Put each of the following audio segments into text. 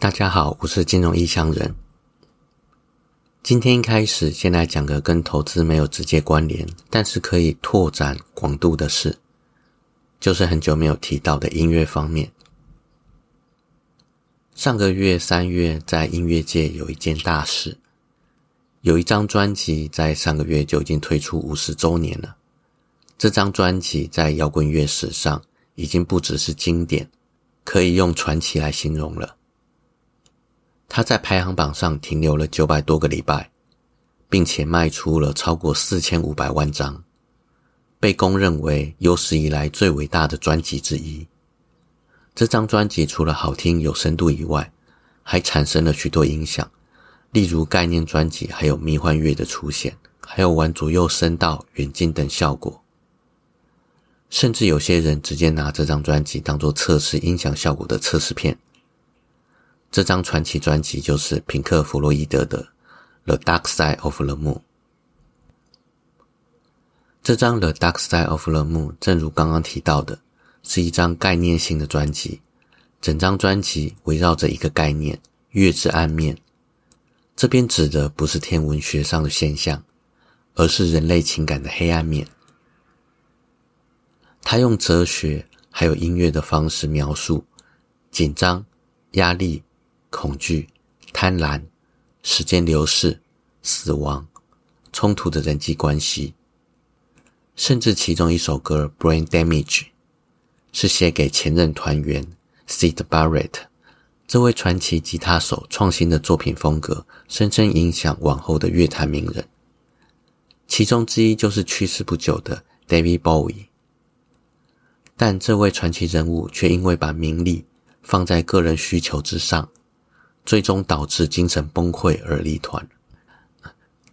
大家好，我是金融异乡人。今天一开始，先来讲个跟投资没有直接关联，但是可以拓展广度的事，就是很久没有提到的音乐方面。上个月三月，在音乐界有一件大事，有一张专辑在上个月就已经推出五十周年了。这张专辑在摇滚乐史上已经不只是经典，可以用传奇来形容了。他在排行榜上停留了九百多个礼拜，并且卖出了超过四千五百万张，被公认为有史以来最伟大的专辑之一。这张专辑除了好听有深度以外，还产生了许多影响，例如概念专辑，还有迷幻乐的出现，还有玩左右声道、远近等效果，甚至有些人直接拿这张专辑当做测试音响效果的测试片。这张传奇专辑就是平克·弗洛伊德的《The Dark Side of the Moon》。这张《The Dark Side of the Moon》正如刚刚提到的，是一张概念性的专辑。整张专辑围绕着一个概念——月之暗面。这边指的不是天文学上的现象，而是人类情感的黑暗面。他用哲学还有音乐的方式描述紧张、压力。恐惧、贪婪、时间流逝、死亡、冲突的人际关系，甚至其中一首歌《Brain Damage》是写给前任团员 Sid Barrett 这位传奇吉他手创新的作品风格，深深影响往后的乐坛名人。其中之一就是去世不久的 David Bowie。但这位传奇人物却因为把名利放在个人需求之上。最终导致精神崩溃而离团，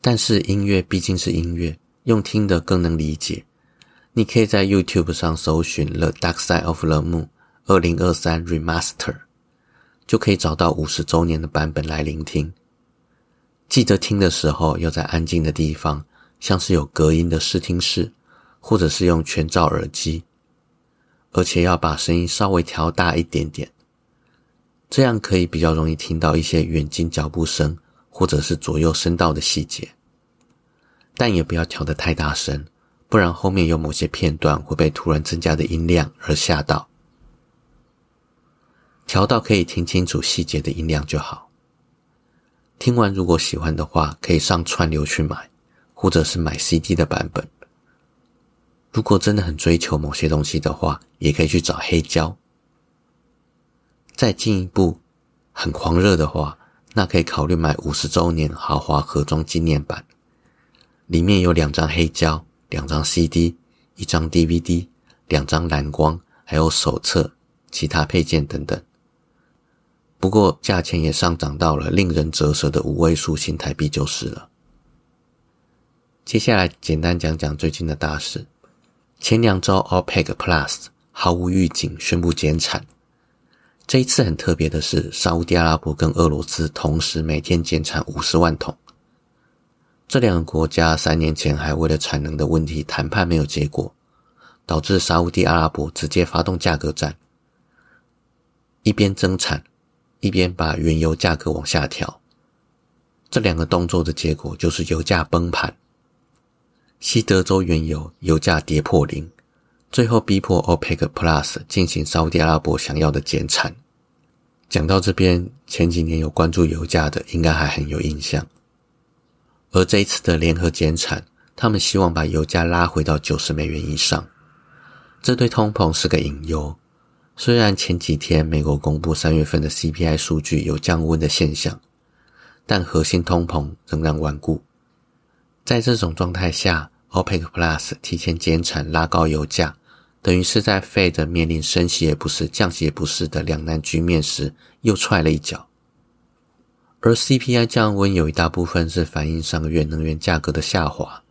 但是音乐毕竟是音乐，用听的更能理解。你可以在 YouTube 上搜寻《The Dark Side of the Moon》二零二三 Remaster，就可以找到五十周年的版本来聆听。记得听的时候要在安静的地方，像是有隔音的视听室，或者是用全罩耳机，而且要把声音稍微调大一点点。这样可以比较容易听到一些远近脚步声，或者是左右声道的细节，但也不要调得太大声，不然后面有某些片段会被突然增加的音量而吓到。调到可以听清楚细节的音量就好。听完如果喜欢的话，可以上串流去买，或者是买 CD 的版本。如果真的很追求某些东西的话，也可以去找黑胶。再进一步，很狂热的话，那可以考虑买五十周年豪华盒装纪念版，里面有两张黑胶、两张 CD、一张 DVD、两张蓝光，还有手册、其他配件等等。不过价钱也上涨到了令人折舌的五位数新台币就是了。接下来简单讲讲最近的大事，前两周 OPEC Plus 毫无预警宣布减产。这一次很特别的是，沙地阿拉伯跟俄罗斯同时每天减产五十万桶。这两个国家三年前还为了产能的问题谈判没有结果，导致沙地阿拉伯直接发动价格战，一边增产，一边把原油价格往下调。这两个动作的结果就是油价崩盘，西德州原油油价跌破零。最后逼迫 OPEC Plus 进行沙特阿拉伯想要的减产。讲到这边，前几年有关注油价的，应该还很有印象。而这一次的联合减产，他们希望把油价拉回到九十美元以上。这对通膨是个隐忧。虽然前几天美国公布三月份的 CPI 数据有降温的现象，但核心通膨仍然顽固。在这种状态下，OPEC Plus 提前减产，拉高油价。等于是在 Fed 面临升息也不是、降息也不是的两难局面时，又踹了一脚。而 CPI 降温有一大部分是反映上个月能源价格的下滑，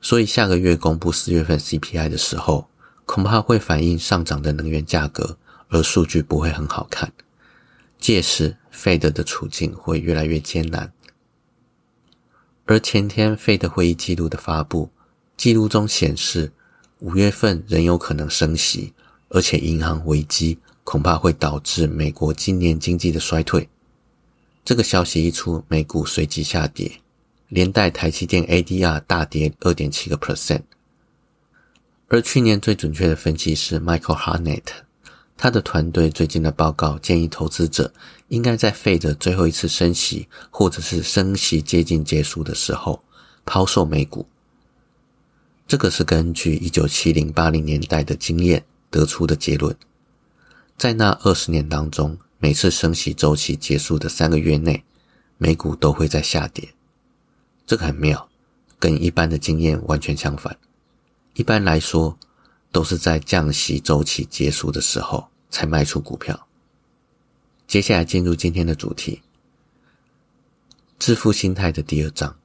所以下个月公布四月份 CPI 的时候，恐怕会反映上涨的能源价格，而数据不会很好看。届时 Fed 的处境会越来越艰难。而前天 Fed 会议记录的发布，记录中显示。五月份仍有可能升息，而且银行危机恐怕会导致美国今年经济的衰退。这个消息一出，美股随即下跌，连带台积电 ADR 大跌二点七个 percent。而去年最准确的分析师 Michael Harnett，他的团队最近的报告建议投资者应该在费的最后一次升息，或者是升息接近结束的时候抛售美股。这个是根据一九七零八零年代的经验得出的结论。在那二十年当中。每次升息周期结束的三个月内，美股都会在下跌。这个很妙，跟一般的经验完全相反。一般来说，都是在降息周期结束的时候才卖出股票。接下来进入今天的主题：致富心态的第二章。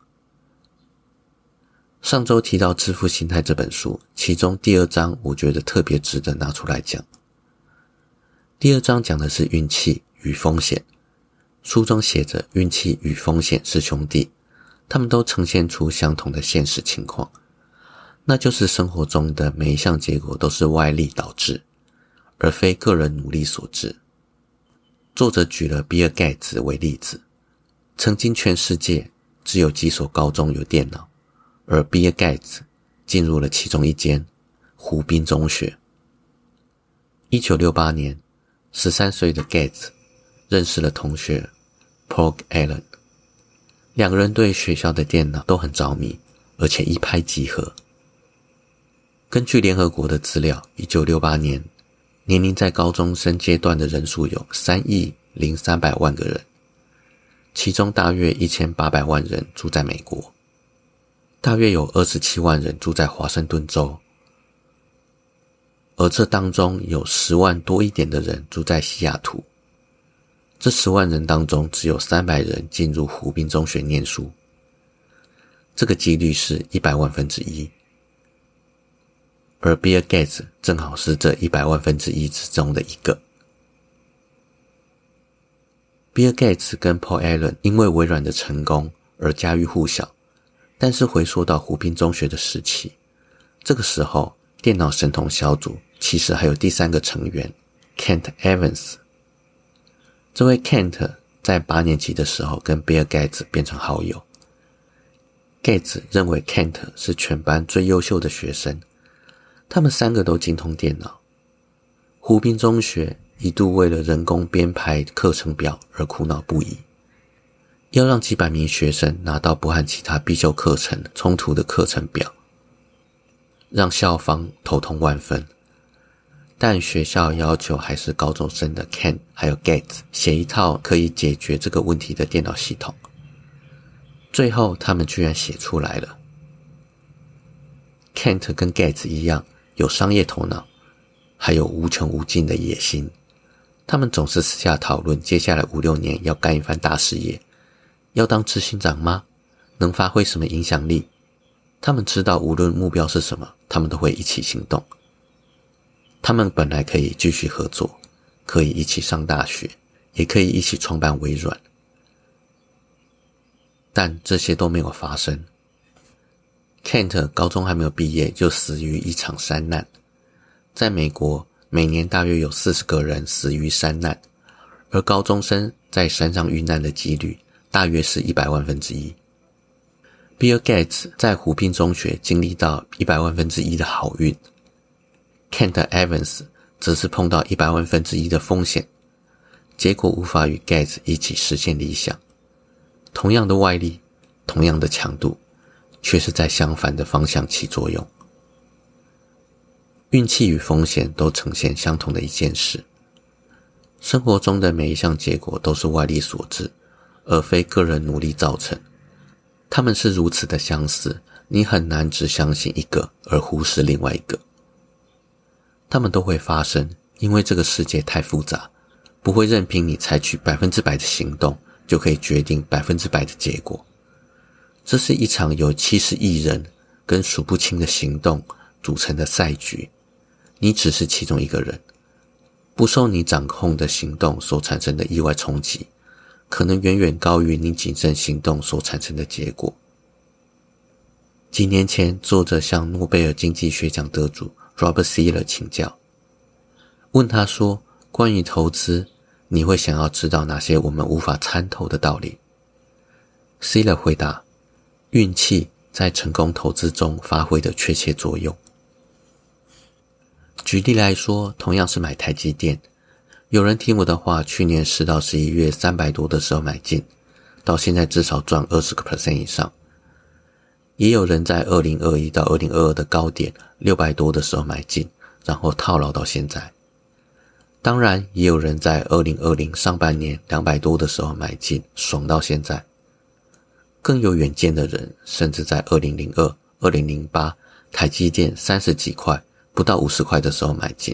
上周提到《致富心态》这本书，其中第二章我觉得特别值得拿出来讲。第二章讲的是运气与风险。书中写着，运气与风险是兄弟，他们都呈现出相同的现实情况，那就是生活中的每一项结果都是外力导致，而非个人努力所致。作者举了比尔盖茨为例子，曾经全世界只有几所高中有电脑，而比尔盖茨进入了其中一间湖滨中学。一九六八年。十三岁的 Gates 认识了同学 Paul Allen，两个人对学校的电脑都很着迷，而且一拍即合。根据联合国的资料，一九六八年年龄在高中生阶段的人数有三亿零三百万个人，其中大约一千八百万人住在美国，大约有二十七万人住在华盛顿州。而这当中有十万多一点的人住在西雅图，这十万人当中只有三百人进入湖滨中学念书，这个几率是一百万分之一。而 Bill Gates 正好是这一百万分之一之中的一个。Bill Gates 跟 Paul Allen 因为微软的成功而家喻户晓，但是回溯到湖滨中学的时期，这个时候电脑神童小组。其实还有第三个成员，Kent Evans。这位 Kent 在八年级的时候跟 Bill Gates 变成好友。Gates 认为 Kent 是全班最优秀的学生，他们三个都精通电脑。湖滨中学一度为了人工编排课程表而苦恼不已，要让几百名学生拿到不和其他必修课程冲突的课程表，让校方头痛万分。但学校要求还是高中生的 Ken 还有 Gates 写一套可以解决这个问题的电脑系统。最后，他们居然写出来了。Kent 跟 Gates 一样，有商业头脑，还有无穷无尽的野心。他们总是私下讨论，接下来五六年要干一番大事业，要当执行长吗？能发挥什么影响力？他们知道，无论目标是什么，他们都会一起行动。他们本来可以继续合作，可以一起上大学，也可以一起创办微软，但这些都没有发生。Kent 高中还没有毕业就死于一场山难。在美国，每年大约有四十个人死于山难，而高中生在山上遇难的几率大约是一百万分之一。Bill Gates 在湖滨中学经历到一百万分之一的好运。Kent Evans 则是碰到一百万分之一的风险，结果无法与 Gates 一起实现理想。同样的外力，同样的强度，却是在相反的方向起作用。运气与风险都呈现相同的一件事。生活中的每一项结果都是外力所致，而非个人努力造成。他们是如此的相似，你很难只相信一个而忽视另外一个。他们都会发生，因为这个世界太复杂，不会任凭你采取百分之百的行动就可以决定百分之百的结果。这是一场由七十亿人跟数不清的行动组成的赛局，你只是其中一个人，不受你掌控的行动所产生的意外冲击，可能远远高于你谨慎行动所产生的结果。几年前，作者向诺贝尔经济学奖得主。Robert s e l e r 请教，问他说：“关于投资，你会想要知道哪些我们无法参透的道理？C 了回答：运气在成功投资中发挥的确切作用。举例来说，同样是买台积电，有人听我的话，去年十到十一月三百多的时候买进，到现在至少赚二十个 percent 以上；也有人在二零二一到二零二二的高点六百多的时候买进，然后套牢到现在。当然，也有人在二零二零上半年两百多的时候买进，爽到现在。更有远见的人，甚至在二零零二、二零零八台积电三十几块。不到五十块的时候买进，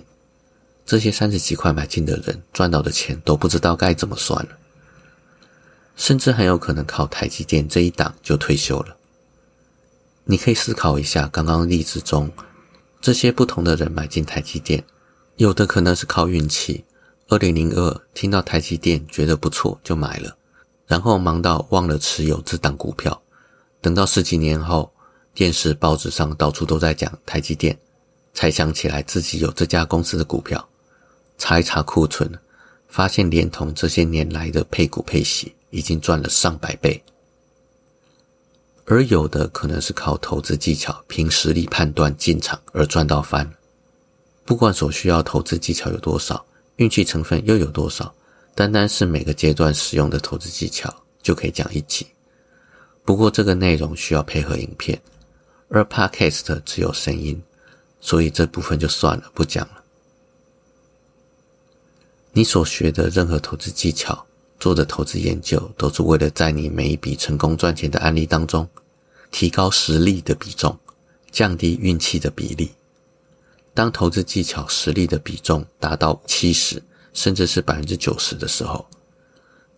这些三十几块买进的人赚到的钱都不知道该怎么算了，甚至很有可能靠台积电这一档就退休了。你可以思考一下，刚刚例子中这些不同的人买进台积电，有的可能是靠运气，二零零二听到台积电觉得不错就买了，然后忙到忘了持有这档股票，等到十几年后，电视报纸上到处都在讲台积电。才想起来自己有这家公司的股票，查一查库存，发现连同这些年来的配股配息，已经赚了上百倍。而有的可能是靠投资技巧、凭实力判断进场而赚到翻。不管所需要投资技巧有多少，运气成分又有多少，单单是每个阶段使用的投资技巧就可以讲一集。不过这个内容需要配合影片，而 Podcast 只有声音。所以这部分就算了，不讲了。你所学的任何投资技巧、做的投资研究，都是为了在你每一笔成功赚钱的案例当中，提高实力的比重，降低运气的比例。当投资技巧、实力的比重达到七十，甚至是百分之九十的时候，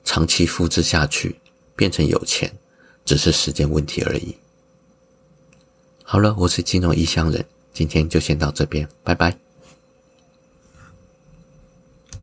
长期复制下去，变成有钱，只是时间问题而已。好了，我是金融异乡人。今天就先到这边，拜拜。